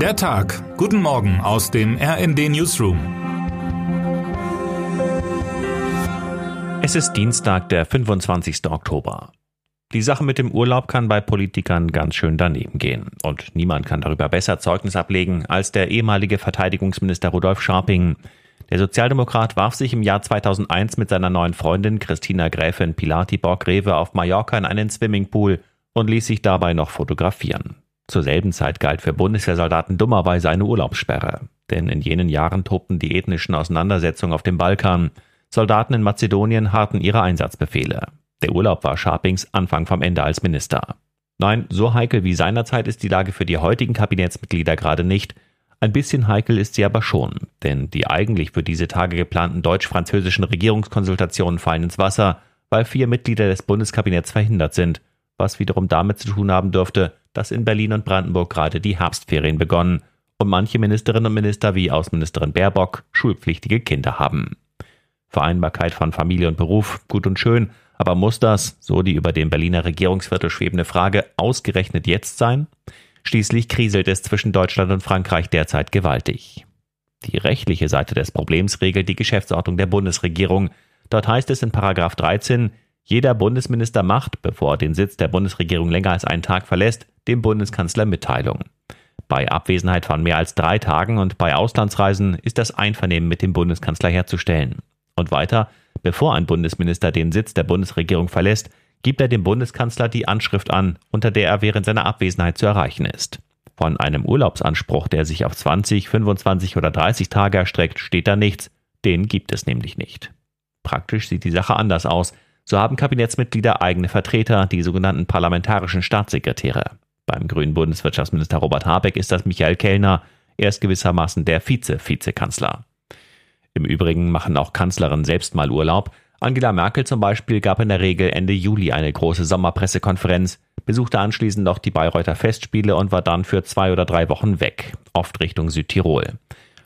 Der Tag. Guten Morgen aus dem RND Newsroom. Es ist Dienstag, der 25. Oktober. Die Sache mit dem Urlaub kann bei Politikern ganz schön daneben gehen. Und niemand kann darüber besser Zeugnis ablegen als der ehemalige Verteidigungsminister Rudolf Scharping. Der Sozialdemokrat warf sich im Jahr 2001 mit seiner neuen Freundin Christina Gräfin Pilati Borg-Rewe auf Mallorca in einen Swimmingpool und ließ sich dabei noch fotografieren. Zur selben Zeit galt für Bundeswehrsoldaten dummerweise eine Urlaubssperre. Denn in jenen Jahren tobten die ethnischen Auseinandersetzungen auf dem Balkan. Soldaten in Mazedonien harten ihre Einsatzbefehle. Der Urlaub war Scharpings Anfang vom Ende als Minister. Nein, so heikel wie seinerzeit ist die Lage für die heutigen Kabinettsmitglieder gerade nicht. Ein bisschen heikel ist sie aber schon, denn die eigentlich für diese Tage geplanten deutsch-französischen Regierungskonsultationen fallen ins Wasser, weil vier Mitglieder des Bundeskabinetts verhindert sind, was wiederum damit zu tun haben dürfte, dass in Berlin und Brandenburg gerade die Herbstferien begonnen und manche Ministerinnen und Minister wie Außenministerin Baerbock schulpflichtige Kinder haben. Vereinbarkeit von Familie und Beruf, gut und schön, aber muss das, so die über dem Berliner Regierungsviertel schwebende Frage, ausgerechnet jetzt sein? Schließlich kriselt es zwischen Deutschland und Frankreich derzeit gewaltig. Die rechtliche Seite des Problems regelt die Geschäftsordnung der Bundesregierung. Dort heißt es in Paragraph 13, jeder Bundesminister macht, bevor er den Sitz der Bundesregierung länger als einen Tag verlässt, dem Bundeskanzler Mitteilung. Bei Abwesenheit von mehr als drei Tagen und bei Auslandsreisen ist das Einvernehmen mit dem Bundeskanzler herzustellen. Und weiter, bevor ein Bundesminister den Sitz der Bundesregierung verlässt, gibt er dem Bundeskanzler die Anschrift an, unter der er während seiner Abwesenheit zu erreichen ist. Von einem Urlaubsanspruch, der sich auf 20, 25 oder 30 Tage erstreckt, steht da nichts, den gibt es nämlich nicht. Praktisch sieht die Sache anders aus, so haben Kabinettsmitglieder eigene Vertreter, die sogenannten parlamentarischen Staatssekretäre. Beim grünen Bundeswirtschaftsminister Robert Habeck ist das Michael Kellner. Er ist gewissermaßen der Vize-Vizekanzler. Im Übrigen machen auch Kanzlerinnen selbst mal Urlaub. Angela Merkel zum Beispiel gab in der Regel Ende Juli eine große Sommerpressekonferenz, besuchte anschließend noch die Bayreuther Festspiele und war dann für zwei oder drei Wochen weg, oft Richtung Südtirol.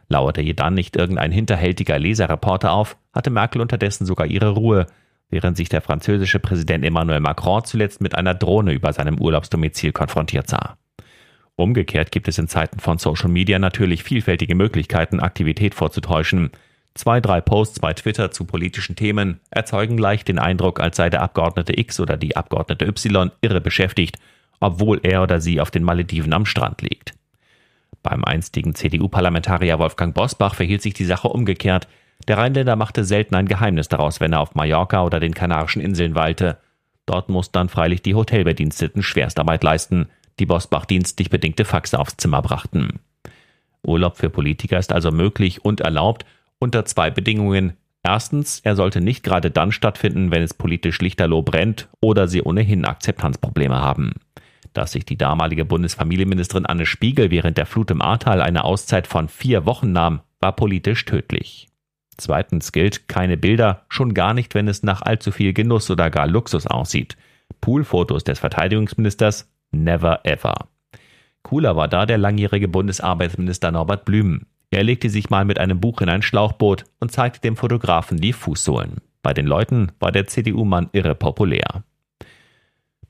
Lauerte ihr dann nicht irgendein hinterhältiger Leserreporter auf, hatte Merkel unterdessen sogar ihre Ruhe, während sich der französische Präsident Emmanuel Macron zuletzt mit einer Drohne über seinem Urlaubsdomizil konfrontiert sah. Umgekehrt gibt es in Zeiten von Social Media natürlich vielfältige Möglichkeiten, Aktivität vorzutäuschen. Zwei, drei Posts bei Twitter zu politischen Themen erzeugen leicht den Eindruck, als sei der Abgeordnete X oder die Abgeordnete Y irre beschäftigt, obwohl er oder sie auf den Malediven am Strand liegt. Beim einstigen CDU-Parlamentarier Wolfgang Bosbach verhielt sich die Sache umgekehrt. Der Rheinländer machte selten ein Geheimnis daraus, wenn er auf Mallorca oder den Kanarischen Inseln weilte. Dort muss dann freilich die Hotelbediensteten Schwerstarbeit leisten, die Bosbach dienstlich bedingte Faxe aufs Zimmer brachten. Urlaub für Politiker ist also möglich und erlaubt unter zwei Bedingungen. Erstens, er sollte nicht gerade dann stattfinden, wenn es politisch lichterloh brennt oder sie ohnehin Akzeptanzprobleme haben. Dass sich die damalige Bundesfamilienministerin Anne Spiegel während der Flut im Ahrtal eine Auszeit von vier Wochen nahm, war politisch tödlich. Zweitens gilt keine Bilder, schon gar nicht, wenn es nach allzu viel Genuss oder gar Luxus aussieht. Poolfotos des Verteidigungsministers never ever. Cooler war da der langjährige Bundesarbeitsminister Norbert Blüm. Er legte sich mal mit einem Buch in ein Schlauchboot und zeigte dem Fotografen die Fußsohlen. Bei den Leuten war der CDU-Mann irre populär.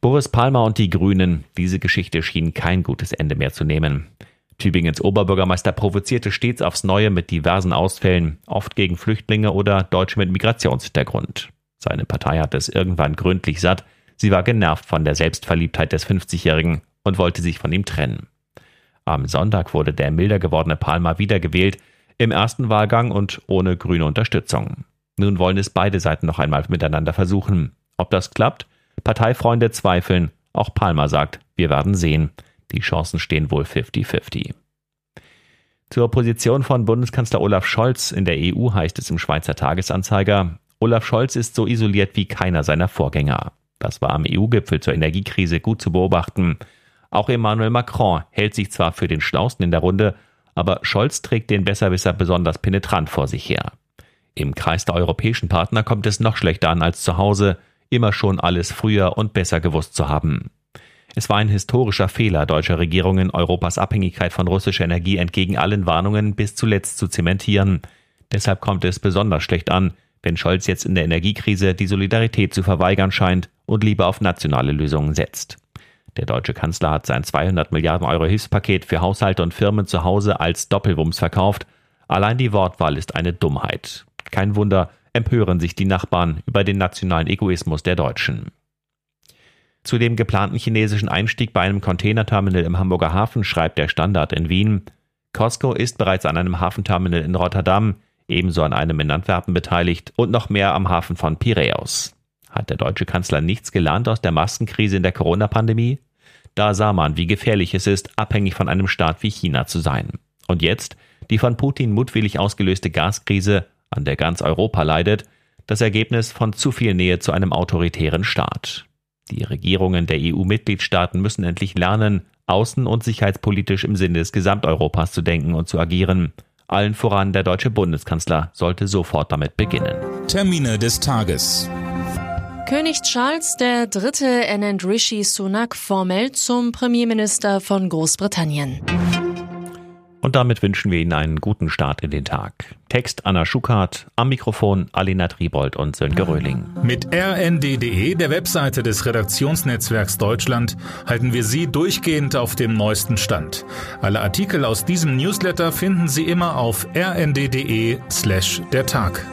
Boris Palmer und die Grünen, diese Geschichte schien kein gutes Ende mehr zu nehmen. Tübingens Oberbürgermeister provozierte stets aufs Neue mit diversen Ausfällen, oft gegen Flüchtlinge oder Deutsche mit Migrationshintergrund. Seine Partei hatte es irgendwann gründlich satt, sie war genervt von der Selbstverliebtheit des 50-Jährigen und wollte sich von ihm trennen. Am Sonntag wurde der milder gewordene Palmer wiedergewählt, im ersten Wahlgang und ohne grüne Unterstützung. Nun wollen es beide Seiten noch einmal miteinander versuchen. Ob das klappt? Parteifreunde zweifeln. Auch Palmer sagt, wir werden sehen. Die Chancen stehen wohl 50-50. Zur Position von Bundeskanzler Olaf Scholz in der EU heißt es im Schweizer Tagesanzeiger, Olaf Scholz ist so isoliert wie keiner seiner Vorgänger. Das war am EU-Gipfel zur Energiekrise gut zu beobachten. Auch Emmanuel Macron hält sich zwar für den Schlausten in der Runde, aber Scholz trägt den Besserwisser besonders penetrant vor sich her. Im Kreis der europäischen Partner kommt es noch schlechter an als zu Hause, immer schon alles früher und besser gewusst zu haben. Es war ein historischer Fehler deutscher Regierungen, Europas Abhängigkeit von russischer Energie entgegen allen Warnungen bis zuletzt zu zementieren. Deshalb kommt es besonders schlecht an, wenn Scholz jetzt in der Energiekrise die Solidarität zu verweigern scheint und lieber auf nationale Lösungen setzt. Der deutsche Kanzler hat sein 200 Milliarden Euro Hilfspaket für Haushalte und Firmen zu Hause als Doppelwumms verkauft. Allein die Wortwahl ist eine Dummheit. Kein Wunder, empören sich die Nachbarn über den nationalen Egoismus der Deutschen. Zu dem geplanten chinesischen Einstieg bei einem Containerterminal im Hamburger Hafen schreibt der Standard in Wien. Costco ist bereits an einem Hafenterminal in Rotterdam, ebenso an einem in Antwerpen beteiligt und noch mehr am Hafen von Piräus. Hat der deutsche Kanzler nichts gelernt aus der Maskenkrise in der Corona-Pandemie? Da sah man, wie gefährlich es ist, abhängig von einem Staat wie China zu sein. Und jetzt die von Putin mutwillig ausgelöste Gaskrise, an der ganz Europa leidet, das Ergebnis von zu viel Nähe zu einem autoritären Staat. Die Regierungen der EU-Mitgliedstaaten müssen endlich lernen, außen- und sicherheitspolitisch im Sinne des Gesamteuropas zu denken und zu agieren. Allen voran der deutsche Bundeskanzler sollte sofort damit beginnen. Termine des Tages. König Charles III. ernennt Rishi Sunak formell zum Premierminister von Großbritannien. Und damit wünschen wir Ihnen einen guten Start in den Tag. Text Anna Schuckart, am Mikrofon Alina Tribold und Sönke Röhling. Mit rnd.de, der Webseite des Redaktionsnetzwerks Deutschland, halten wir Sie durchgehend auf dem neuesten Stand. Alle Artikel aus diesem Newsletter finden Sie immer auf rnd.de slash der Tag.